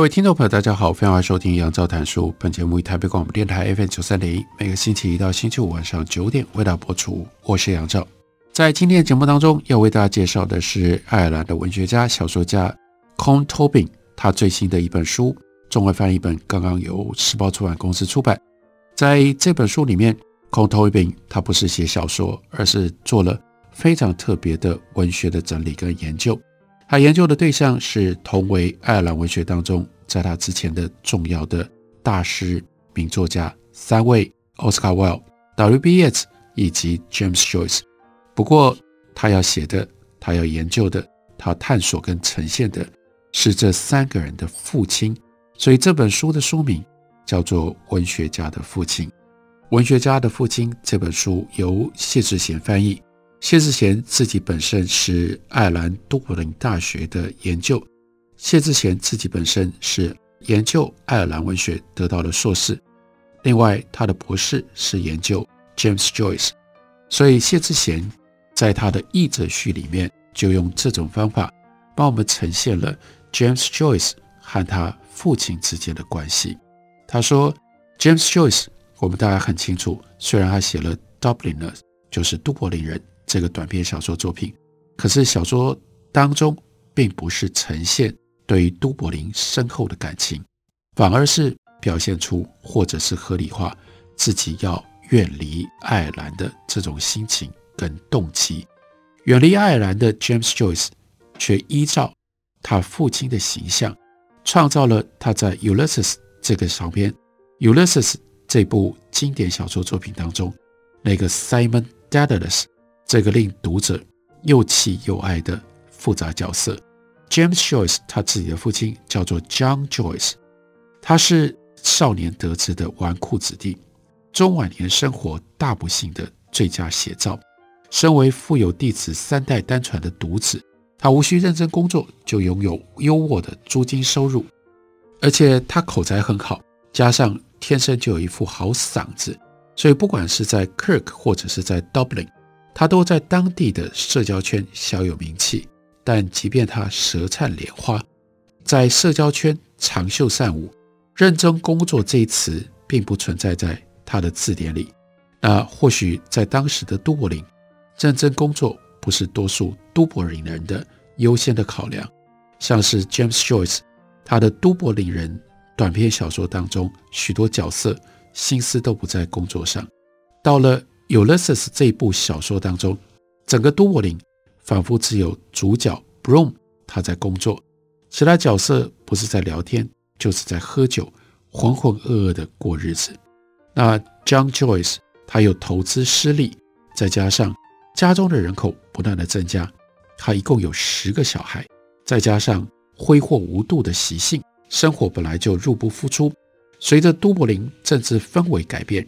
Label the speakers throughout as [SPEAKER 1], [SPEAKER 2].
[SPEAKER 1] 各位听众朋友，大家好，欢迎收听杨照谈书。本节目以台北广播电台 FM 九三点一，每个星期一到星期五晚上九点为大家播出。我是杨照，在今天的节目当中，要为大家介绍的是爱尔兰的文学家、小说家 Con Tobin，他最新的一本书，中文翻译本刚刚由时报出版公司出版。在这本书里面，Con Tobin 他不是写小说，而是做了非常特别的文学的整理跟研究。他研究的对象是同为爱尔兰文学当中，在他之前的重要的大师名作家三位：Oscar Wilde，WBS 以及 James Joyce。不过，他要写的、他要研究的、他探索跟呈现的是这三个人的父亲。所以这本书的书名叫做《文学家的父亲》。《文学家的父亲》这本书由谢志贤翻译。谢志贤自己本身是爱尔兰都柏林大学的研究，谢志贤自己本身是研究爱尔兰文学得到了硕士，另外他的博士是研究 James Joyce，所以谢志贤在他的译者序里面就用这种方法帮我们呈现了 James Joyce 和他父亲之间的关系。他说，James Joyce 我们大家很清楚，虽然他写了 Dubliners，就是都柏林人。这个短篇小说作品，可是小说当中并不是呈现对于都柏林深厚的感情，反而是表现出或者是合理化自己要远离爱尔兰的这种心情跟动机。远离爱尔兰的 James Joyce 却依照他父亲的形象，创造了他在 Ulysses 这个长篇 Ulysses 这部经典小说作品当中那个 Simon Dedalus。这个令读者又气又爱的复杂角色，James Joyce，他自己的父亲叫做 John Joyce，他是少年得志的纨绔子弟，中晚年生活大不幸的最佳写照。身为富有弟子三代单传的独子，他无需认真工作就拥有优渥的租金收入，而且他口才很好，加上天生就有一副好嗓子，所以不管是在 Kirk 或者是在 Dublin。他都在当地的社交圈小有名气，但即便他舌灿莲花，在社交圈长袖善舞、认真工作这一词并不存在在他的字典里。那或许在当时的都柏林，认真工作不是多数都柏林人的优先的考量。像是 James Joyce，他的都柏林人短篇小说当中，许多角色心思都不在工作上，到了。《Ulysses》这部小说当中，整个都柏林仿佛只有主角 Broom 他在工作，其他角色不是在聊天，就是在喝酒，浑浑噩噩的过日子。那 John Joyce 他又投资失利，再加上家中的人口不断的增加，他一共有十个小孩，再加上挥霍无度的习性，生活本来就入不敷出。随着都柏林政治氛围改变。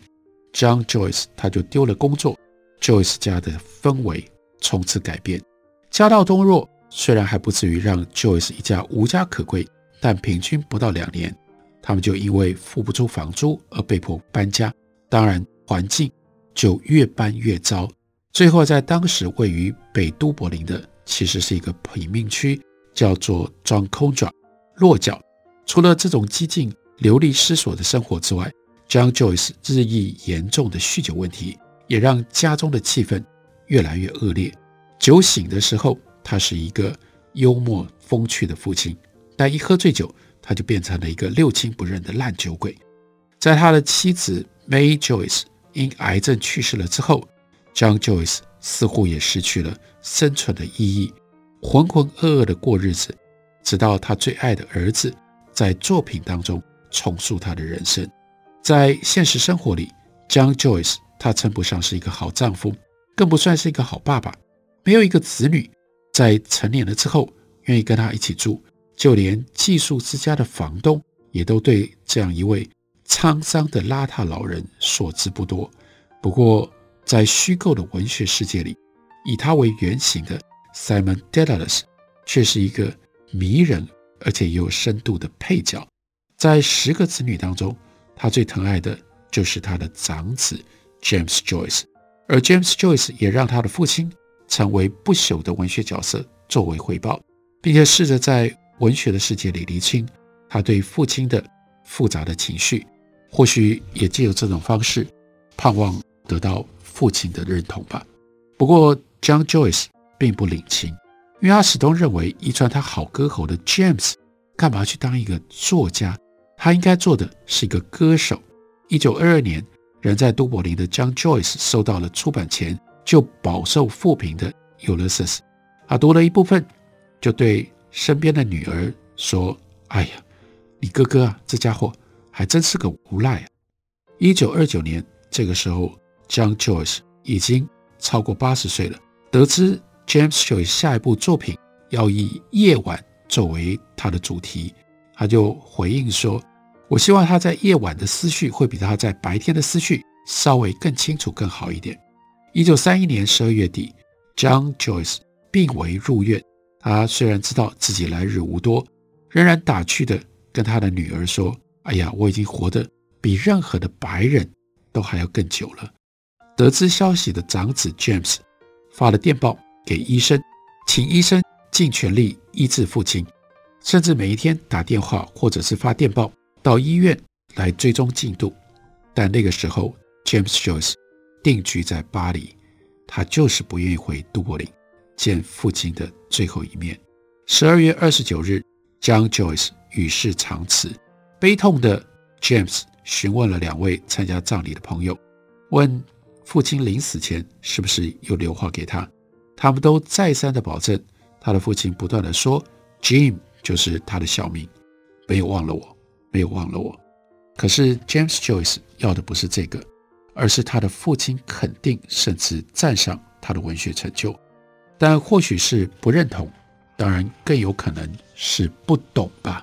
[SPEAKER 1] John Joyce 他就丢了工作，Joyce 家的氛围从此改变。家道中落，虽然还不至于让 Joyce 一家无家可归，但平均不到两年，他们就因为付不出房租而被迫搬家。当然，环境就越搬越糟。最后，在当时位于北都柏林的，其实是一个贫民区，叫做 John Condra 落脚。除了这种几近流离失所的生活之外，John Joyce 日益严重的酗酒问题，也让家中的气氛越来越恶劣。酒醒的时候，他是一个幽默风趣的父亲；但一喝醉酒，他就变成了一个六亲不认的烂酒鬼。在他的妻子 May Joyce 因癌症去世了之后，John Joyce 似乎也失去了生存的意义，浑浑噩噩的过日子，直到他最爱的儿子在作品当中重塑他的人生。在现实生活里，John Joyce 他称不上是一个好丈夫，更不算是一个好爸爸，没有一个子女，在成年了之后，愿意跟他一起住，就连寄宿之家的房东也都对这样一位沧桑的邋遢老人所知不多。不过，在虚构的文学世界里，以他为原型的 Simon Dedalus 却是一个迷人而且有深度的配角。在十个子女当中，他最疼爱的就是他的长子 James Joyce，而 James Joyce 也让他的父亲成为不朽的文学角色作为回报，并且试着在文学的世界里厘清他对父亲的复杂的情绪，或许也借由这种方式盼望得到父亲的认同吧。不过，John Joyce 并不领情，因为他始终认为遗传他好歌喉的 James 干嘛去当一个作家？他应该做的是一个歌手。一九二二年，人在都柏林的 John Joyce 收到了出版前就饱受负评的《Ulysses》，他读了一部分，就对身边的女儿说：“哎呀，你哥哥啊，这家伙还真是个无赖啊！”一九二九年，这个时候，John Joyce 已经超过八十岁了。得知 James Joyce 下一部作品要以夜晚作为他的主题，他就回应说：“我希望他在夜晚的思绪会比他在白天的思绪稍微更清楚、更好一点。”一九三一年十二月底，John Joyce 病危入院。他虽然知道自己来日无多，仍然打趣地跟他的女儿说：“哎呀，我已经活得比任何的白人都还要更久了。”得知消息的长子 James 发了电报给医生，请医生尽全力医治父亲，甚至每一天打电话或者是发电报到医院来追踪进度。但那个时候，James Joyce。定居在巴黎，他就是不愿意回都柏林见父亲的最后一面。十二月二十九日，John Joyce 与世长辞。悲痛的 James 询问了两位参加葬礼的朋友，问父亲临死前是不是有留话给他。他们都再三的保证，他的父亲不断的说，Jim 就是他的小名，没有忘了我，没有忘了我。可是 James Joyce 要的不是这个。而是他的父亲肯定甚至赞赏他的文学成就，但或许是不认同，当然更有可能是不懂吧。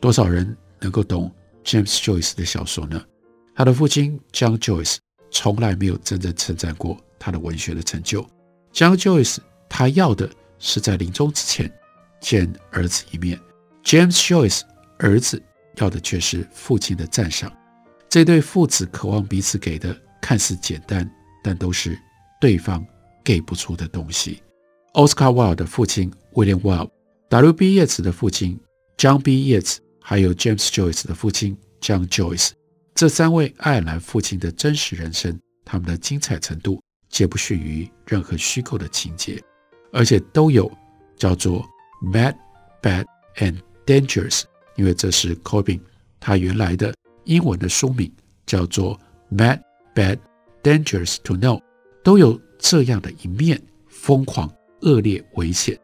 [SPEAKER 1] 多少人能够懂 James Joyce 的小说呢？他的父亲 John Joyce 从来没有真正称赞过他的文学的成就。John Joyce 他要的是在临终之前见儿子一面，James Joyce 儿子要的却是父亲的赞赏。这对父子渴望彼此给的。看似简单，但都是对方给不出的东西。Oscar Wilde 的父亲 William Wilde，W.B. 叶慈的父亲 John B. Yeats，还有 James Joyce 的父亲 John Joyce，这三位爱尔兰父亲的真实人生，他们的精彩程度皆不逊于任何虚构的情节，而且都有叫做 Mad, Bad and Dangerous，因为这是 Corbin 他原来的英文的书名，叫做 Mad。Bad, dangerous to know，都有这样的一面，疯狂、恶劣、危险。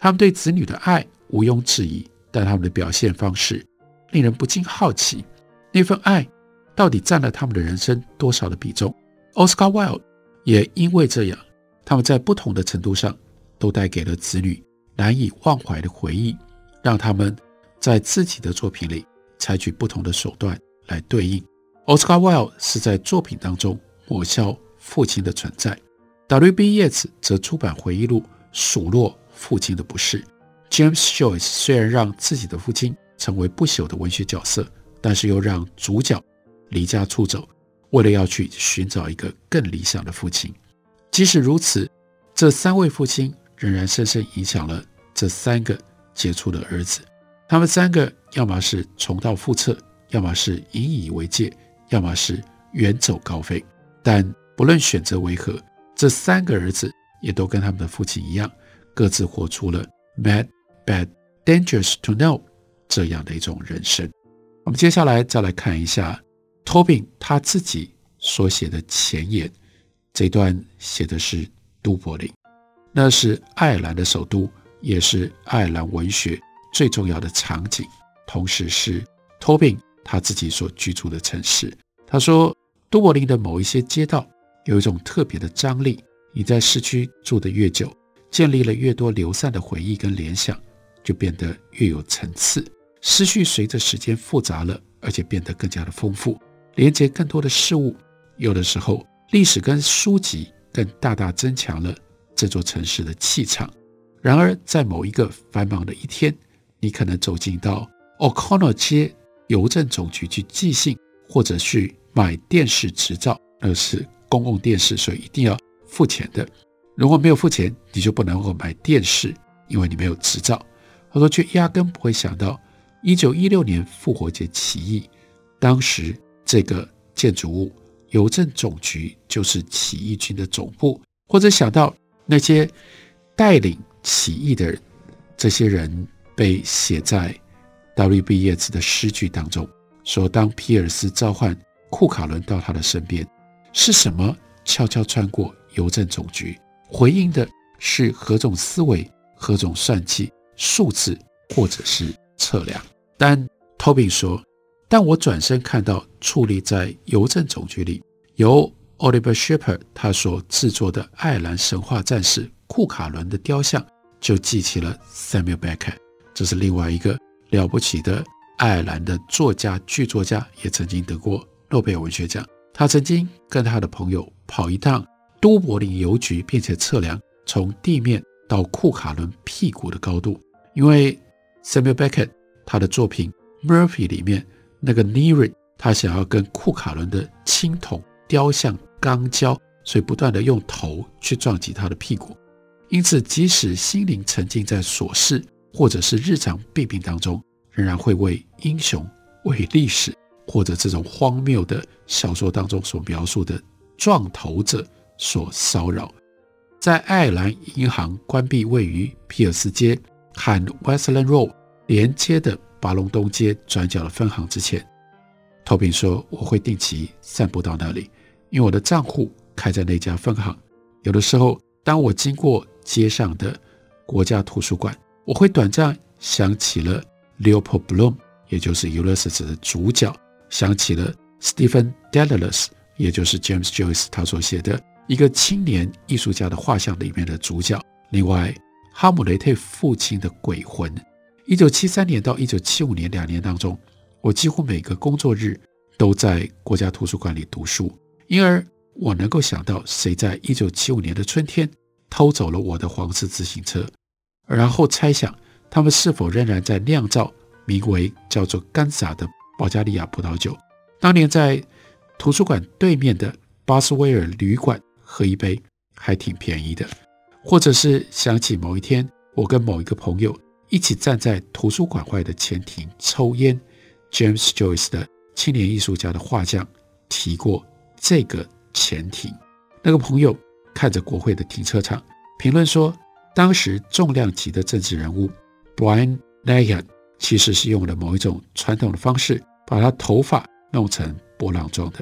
[SPEAKER 1] 他们对子女的爱毋庸置疑，但他们的表现方式令人不禁好奇：那份爱到底占了他们的人生多少的比重？Oscar Wilde 也因为这样，他们在不同的程度上都带给了子女难以忘怀的回忆，让他们在自己的作品里采取不同的手段来对应。Oscar Wilde 是在作品当中抹消父亲的存在，W.B. Yeats 则出版回忆录数落父亲的不是。James Joyce 虽然让自己的父亲成为不朽的文学角色，但是又让主角离家出走，为了要去寻找一个更理想的父亲。即使如此，这三位父亲仍然深深影响了这三个杰出的儿子。他们三个要么是重蹈覆辙，要么是引以为戒。要么是远走高飞，但不论选择为何，这三个儿子也都跟他们的父亲一样，各自活出了 mad, bad, dangerous to know 这样的一种人生。我们接下来再来看一下 Tobin 他自己所写的前言，这段写的是都柏林，那是爱尔兰的首都，也是爱尔兰文学最重要的场景，同时是 Tobin 他自己所居住的城市。他说，都柏林的某一些街道有一种特别的张力。你在市区住得越久，建立了越多流散的回忆跟联想，就变得越有层次。思绪随着时间复杂了，而且变得更加的丰富，连接更多的事物。有的时候，历史跟书籍更大大增强了这座城市的气场。然而，在某一个繁忙的一天，你可能走进到 O'Connell 街邮政总局去寄信，或者去买电视执照，那是公共电视，所以一定要付钱的。如果没有付钱，你就不能够买电视，因为你没有执照。他说，却压根不会想到，一九一六年复活节起义，当时这个建筑物邮政总局就是起义军的总部，或者想到那些带领。起义的人这些人被写在 W.B. 叶子的诗句当中，说：“当皮尔斯召唤库卡伦到他的身边，是什么悄悄穿过邮政总局？回应的是何种思维、何种算计、数字，或者是测量？”但 Tobin 说：“当我转身看到矗立在邮政总局里由 Oliver Shepard 他所制作的爱尔兰神话战士库卡伦的雕像。”就记起了 Samuel Beckett，这是另外一个了不起的爱尔兰的作家、剧作家，也曾经得过诺贝尔文学奖。他曾经跟他的朋友跑一趟都柏林邮局，并且测量从地面到库卡伦屁股的高度。因为 Samuel Beckett 他的作品 Murphy 里面那个 Niri 他想要跟库卡伦的青铜雕像刚交，所以不断地用头去撞击他的屁股。因此，即使心灵沉浸在琐事或者是日常弊病当中，仍然会为英雄、为历史或者这种荒谬的小说当中所描述的撞头者所骚扰。在爱尔兰银行关闭位于皮尔斯街和 Westland Road 连接的巴隆东街转角的分行之前，托宾说：“我会定期散步到那里，因为我的账户开在那家分行。有的时候，当我经过。”街上的国家图书馆，我会短暂想起了 Leopold Bloom，也就是《Ulysses》的主角，想起了 Stephen Dedalus，也就是 James Joyce 他所写的一个青年艺术家的画像里面的主角。另外，哈姆雷特父亲的鬼魂。一九七三年到一九七五年两年当中，我几乎每个工作日都在国家图书馆里读书，因而我能够想到谁在一九七五年的春天。偷走了我的黄色自行车，然后猜想他们是否仍然在酿造名为叫做甘洒的保加利亚葡萄酒。当年在图书馆对面的巴斯威尔旅馆喝一杯还挺便宜的，或者是想起某一天我跟某一个朋友一起站在图书馆外的前庭抽烟，James Joyce 的青年艺术家的画像提过这个前庭，那个朋友。看着国会的停车场，评论说，当时重量级的政治人物 Brian Lyon 其实是用了某一种传统的方式，把他头发弄成波浪状的。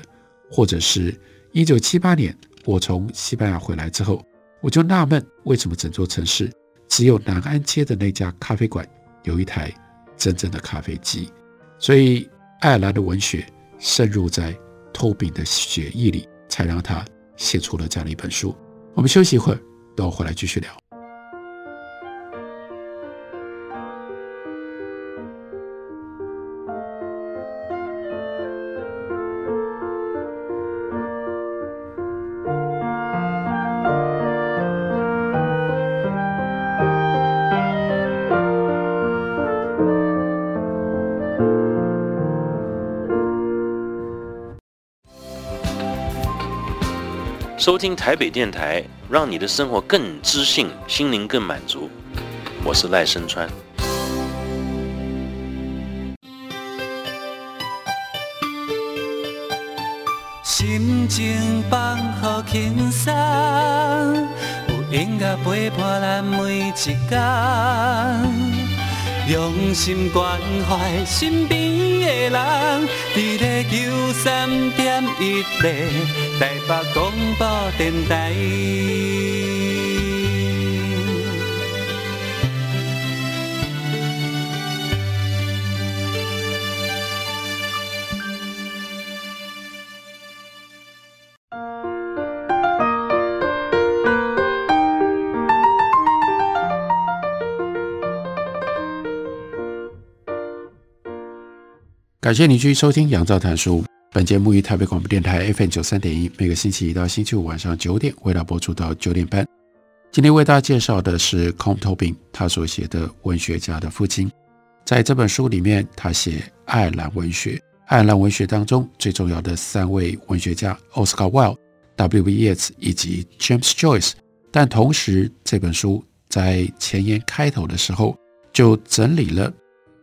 [SPEAKER 1] 或者是一九七八年，我从西班牙回来之后，我就纳闷，为什么整座城市只有南安街的那家咖啡馆有一台真正的咖啡机？所以，爱尔兰的文学渗入在托宾的血液里，才让他。写出了这样的一本书。我们休息一会儿，等我回来继续聊。
[SPEAKER 2] 收听台北电台，让你的生活更知性，心灵更满足。我是赖声川。心情放好轻松，有音乐陪伴咱每一天。用心关怀身边人，伫咧九三点一咧台北广播电台。
[SPEAKER 1] 感谢你继续收听《杨照谈书》。本节目于台北广播电台 FM 九三点一，每个星期一到星期五晚上九点，为大家播出到九点半。今天为大家介绍的是 Com Tobin 他所写的《文学家的父亲》。在这本书里面，他写爱尔兰文学。爱尔兰文学当中最重要的三位文学家：Oscar Wilde、W.B. Yeats 以及 James Joyce。但同时，这本书在前言开头的时候就整理了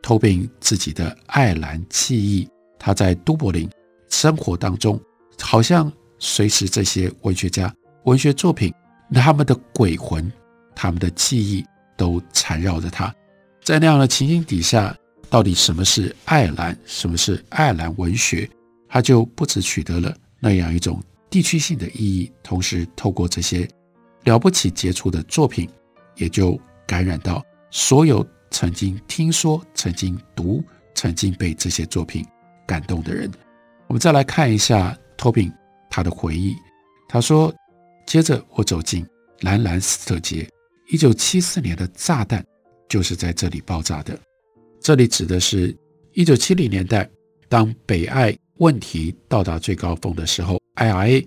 [SPEAKER 1] 偷变自己的爱尔兰记忆。他在都柏林。生活当中，好像随时这些文学家、文学作品，他们的鬼魂、他们的记忆都缠绕着他。在那样的情形底下，到底什么是爱尔兰？什么是爱尔兰文学？他就不只取得了那样一种地区性的意义，同时透过这些了不起杰出的作品，也就感染到所有曾经听说、曾经读、曾经被这些作品感动的人。我们再来看一下 Tobin 他的回忆。他说：“接着我走进兰兰斯特街，一九七四年的炸弹就是在这里爆炸的。这里指的是一九七零年代，当北爱问题到达最高峰的时候，IRA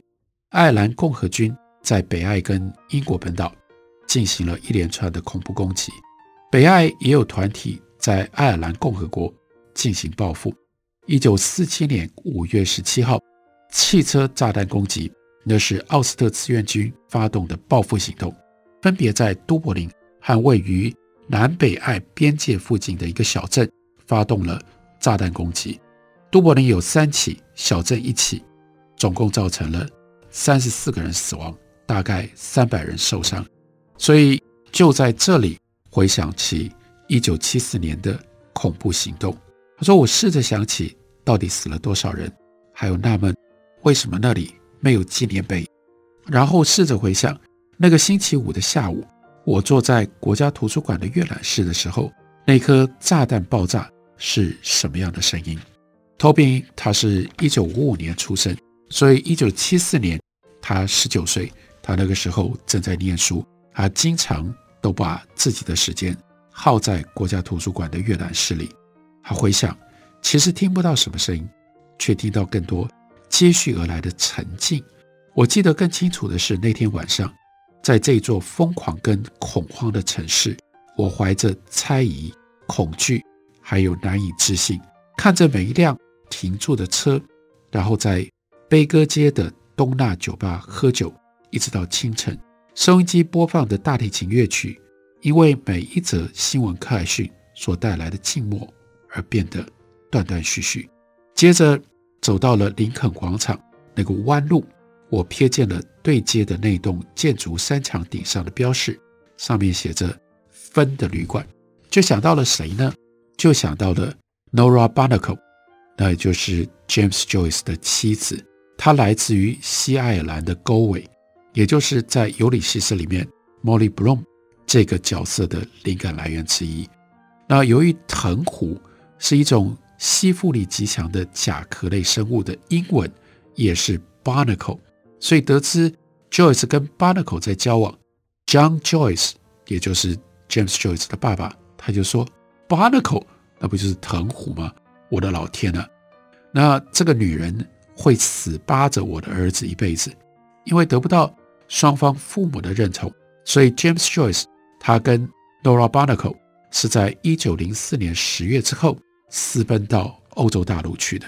[SPEAKER 1] 爱尔兰共和军在北爱跟英国本岛进行了一连串的恐怖攻击。北爱也有团体在爱尔兰共和国进行报复。”一九四七年五月十七号，汽车炸弹攻击，那是奥斯特志愿军发动的报复行动，分别在都柏林和位于南北爱边界附近的一个小镇发动了炸弹攻击。都柏林有三起，小镇一起，总共造成了三十四个人死亡，大概三百人受伤。所以就在这里回想起一九七四年的恐怖行动，他说：“我试着想起。”到底死了多少人？还有纳闷，为什么那里没有纪念碑？然后试着回想那个星期五的下午，我坐在国家图书馆的阅览室的时候，那颗炸弹爆炸是什么样的声音？Tobin 他是一九五五年出生，所以一九七四年他十九岁，他那个时候正在念书，他经常都把自己的时间耗在国家图书馆的阅览室里，他回想。其实听不到什么声音，却听到更多接续而来的沉静。我记得更清楚的是那天晚上，在这座疯狂跟恐慌的城市，我怀着猜疑、恐惧，还有难以置信，看着每一辆停住的车，然后在悲歌街的东纳酒吧喝酒，一直到清晨。收音机播放的大提琴乐曲，因为每一则新闻快讯所带来的静默而变得。断断续续，接着走到了林肯广场那个弯路，我瞥见了对街的那栋建筑山墙顶上的标示，上面写着“分的旅馆”，就想到了谁呢？就想到了 Nora Barnacle，那也就是 James Joyce 的妻子，她来自于西爱尔兰的高维，也就是在《尤里西斯》里面 Molly Bloom 这个角色的灵感来源之一。那由于藤壶是一种吸附力极强的甲壳类生物的英文也是 barnacle，所以得知 Joyce 跟 barnacle 在交往，John Joyce 也就是 James Joyce 的爸爸，他就说 barnacle 那不就是藤壶吗？我的老天呐！那这个女人会死扒着我的儿子一辈子，因为得不到双方父母的认同，所以 James Joyce 他跟 Nora Barnacle 是在一九零四年十月之后。私奔到欧洲大陆去的，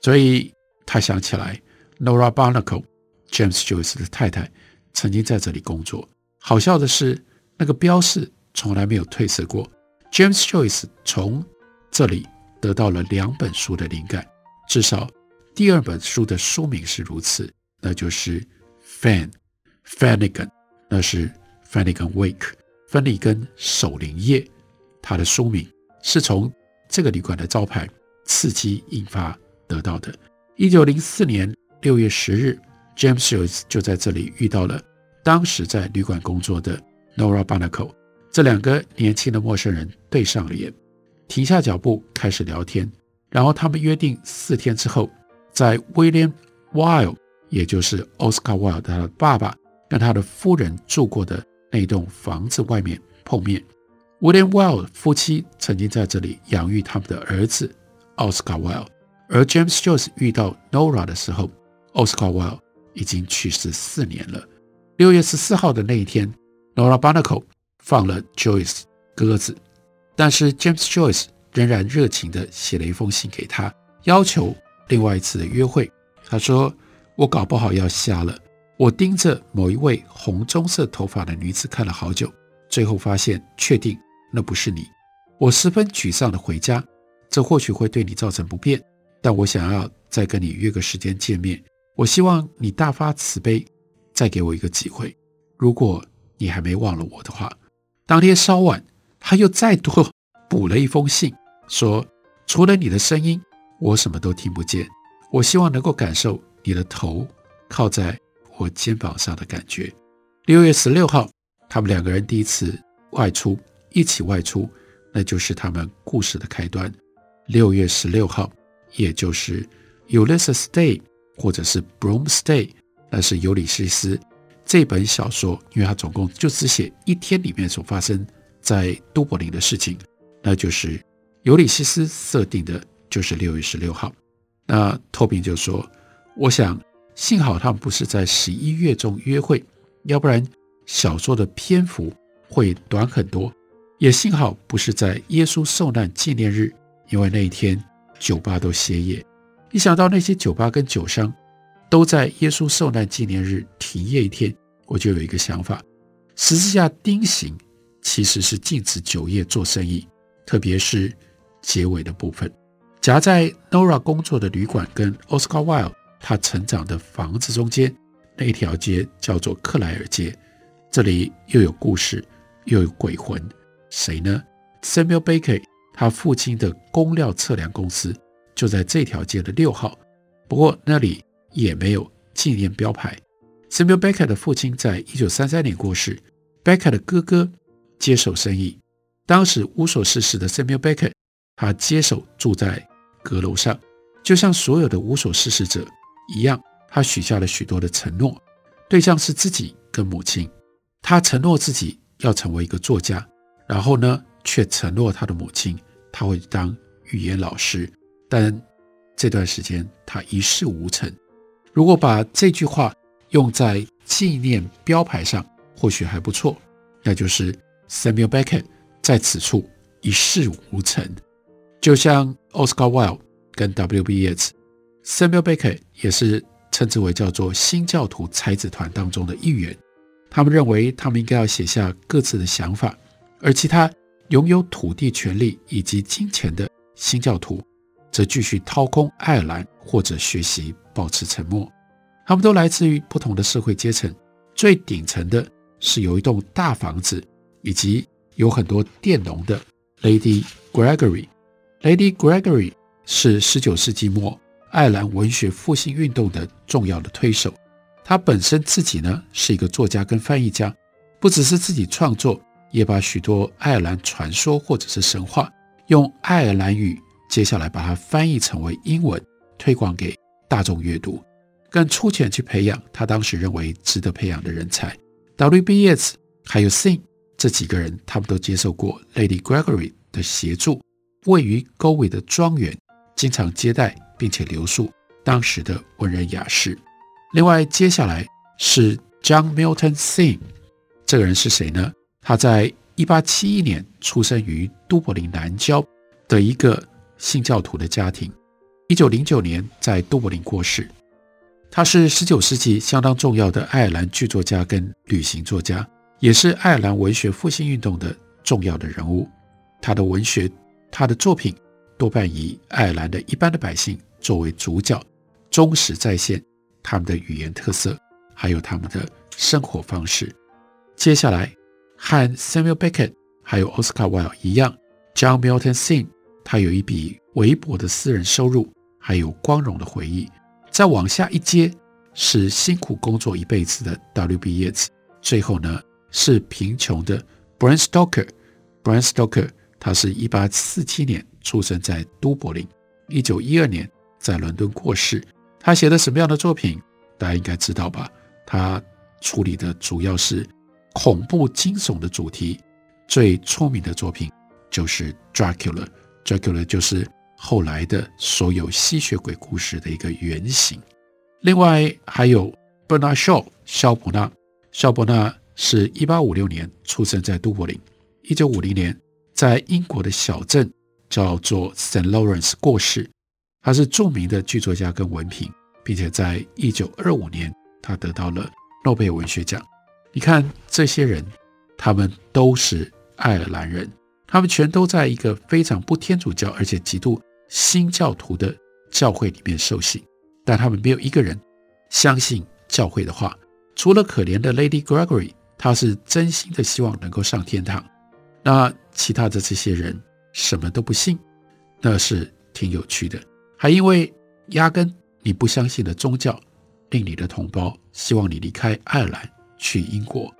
[SPEAKER 1] 所以他想起来，Nora Barnacle，James Joyce 的太太，曾经在这里工作。好笑的是，那个标示从来没有褪色过。James Joyce 从这里得到了两本书的灵感，至少第二本书的书名是如此，那就是《Fan Fannigan，》，那是 Fannigan Wake，芬尼根守灵夜，他的书名是从。这个旅馆的招牌刺激引发得到的。一九零四年六月十日，James Joyce 就在这里遇到了当时在旅馆工作的 Nora Barnacle。这两个年轻的陌生人对上了眼，停下脚步开始聊天。然后他们约定四天之后，在 William Wild，也就是 Oscar Wilde 他的爸爸跟他的夫人住过的那栋房子外面碰面。William Wilde 夫妻曾经在这里养育他们的儿子奥斯卡·威尔。而 James Joyce 遇到 Nora 的时候，奥斯卡·威尔已经去世四年了。六月十四号的那一天，Nora Barnacle 放了 Joyce 鸽子，但是 James Joyce 仍然热情地写了一封信给他，要求另外一次的约会。他说：“我搞不好要瞎了。我盯着某一位红棕色头发的女子看了好久，最后发现确定那不是你。我十分沮丧地回家。这或许会对你造成不便，但我想要再跟你约个时间见面。我希望你大发慈悲。”再给我一个机会，如果你还没忘了我的话。当天稍晚，他又再多 补了一封信，说：“除了你的声音，我什么都听不见。我希望能够感受你的头靠在我肩膀上的感觉。”六月十六号，他们两个人第一次外出，一起外出，那就是他们故事的开端。六月十六号，也就是 Ulysses Day，或者是 Broom's Day。那是尤里西斯这本小说，因为他总共就只写一天里面所发生在都柏林的事情，那就是尤里西斯设定的就是六月十六号。那托宾就说：“我想幸好他们不是在十一月中约会，要不然小说的篇幅会短很多。也幸好不是在耶稣受难纪念日，因为那一天酒吧都歇业。一想到那些酒吧跟酒商。”都在耶稣受难纪念日停业一天，我就有一个想法：十字架钉刑其实是禁止酒业做生意，特别是结尾的部分。夹在 Nora 工作的旅馆跟 Oscar Wilde 他成长的房子中间那一条街叫做克莱尔街，这里又有故事又有鬼魂，谁呢？Samuel Baker，他父亲的工料测量公司就在这条街的六号，不过那里。也没有纪念标牌。Samuel Baker 的父亲在一九三三年过世，Beckett 的哥哥接手生意。当时无所事事的 Samuel Baker，他接手住在阁楼上，就像所有的无所事事者一样，他许下了许多的承诺，对象是自己跟母亲。他承诺自己要成为一个作家，然后呢，却承诺他的母亲他会当语言老师，但这段时间他一事无成。如果把这句话用在纪念标牌上，或许还不错。那就是 Samuel Beckett 在此处一事无成，就像 Oscar Wilde 跟 WBS Samuel Beckett 也是称之为叫做新教徒才子团当中的一员。他们认为他们应该要写下各自的想法，而其他拥有土地权利以及金钱的新教徒，则继续掏空爱尔兰或者学习。保持沉默。他们都来自于不同的社会阶层。最顶层的是有一栋大房子，以及有很多佃农的 Lady Gregory。Lady Gregory 是十九世纪末爱尔兰文学复兴运动的重要的推手。他本身自己呢是一个作家跟翻译家，不只是自己创作，也把许多爱尔兰传说或者是神话用爱尔兰语，接下来把它翻译成为英文，推广给。大众阅读，更出钱去培养他当时认为值得培养的人才。W.B. Yeats 还有 Sing 这几个人，他们都接受过 Lady Gregory 的协助。位于 Gowry 的庄园，经常接待并且留宿当时的文人雅士。另外，接下来是 John Milton Synge，这个人是谁呢？他在1871年出生于都柏林南郊的一个信教徒的家庭。一九零九年在都柏林过世。他是十九世纪相当重要的爱尔兰剧作家跟旅行作家，也是爱尔兰文学复兴运动的重要的人物。他的文学，他的作品多半以爱尔兰的一般的百姓作为主角，忠实再现他们的语言特色，还有他们的生活方式。接下来和 Samuel Beckett 还有 Oscar Wilde 一样，John Milton Sing，他有一笔微薄的私人收入。还有光荣的回忆，再往下一阶是辛苦工作一辈子的 W.B. Yeats，最后呢是贫穷的 Bram Stoker。Bram Stoker 他是一八四七年出生在都柏林，一九一二年在伦敦过世。他写的什么样的作品？大家应该知道吧？他处理的主要是恐怖惊悚的主题，最出名的作品就是 Dracula。Dracula 就是。后来的所有吸血鬼故事的一个原型。另外还有 Bernard Shaw，萧伯纳。萧伯纳是一八五六年出生在都柏林，一九五零年在英国的小镇叫做 Saint Lawrence 过世。他是著名的剧作家跟文凭，并且在一九二五年他得到了诺贝尔文学奖。你看这些人，他们都是爱尔兰人，他们全都在一个非常不天主教而且极度新教徒的教会里面受洗，但他们没有一个人相信教会的话，除了可怜的 Lady Gregory，他是真心的希望能够上天堂。那其他的这些人什么都不信，那是挺有趣的。还因为压根你不相信的宗教，令你的同胞希望你离开爱尔兰去英国，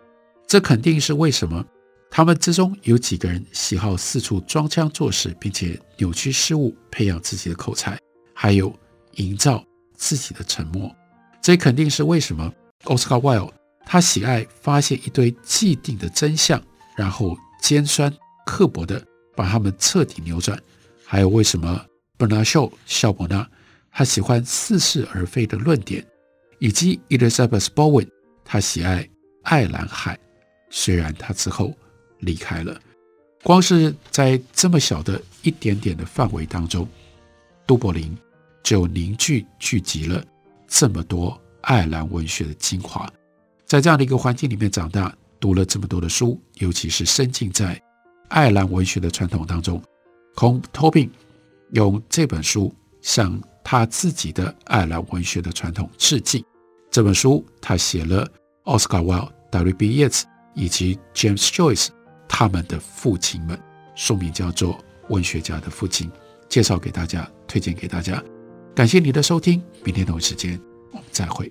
[SPEAKER 1] 这肯定是为什么他们之中有几个人喜好四处装腔作势，并且扭曲事物，培养自己的口才，还有营造自己的沉默。这肯定是为什么 Oscar Wilde 他喜爱发现一堆既定的真相，然后尖酸刻薄的把他们彻底扭转。还有为什么？伯纳秀·肖伯纳，他喜欢似是而非的论点，以及 Elizabeth Bowen，他喜爱爱尔兰海，虽然他之后离开了。光是在这么小的一点点的范围当中，都柏林就凝聚聚集了这么多爱尔兰文学的精华。在这样的一个环境里面长大，读了这么多的书，尤其是深浸在爱尔兰文学的传统当中，孔托宾。用这本书向他自己的爱尔兰文学的传统致敬。这本书他写了 Oscar Wilde、W.B. Yeats 以及 James Joyce 他们的父亲们，书名叫做《文学家的父亲》，介绍给大家，推荐给大家。感谢你的收听，明天同一时间我们再会。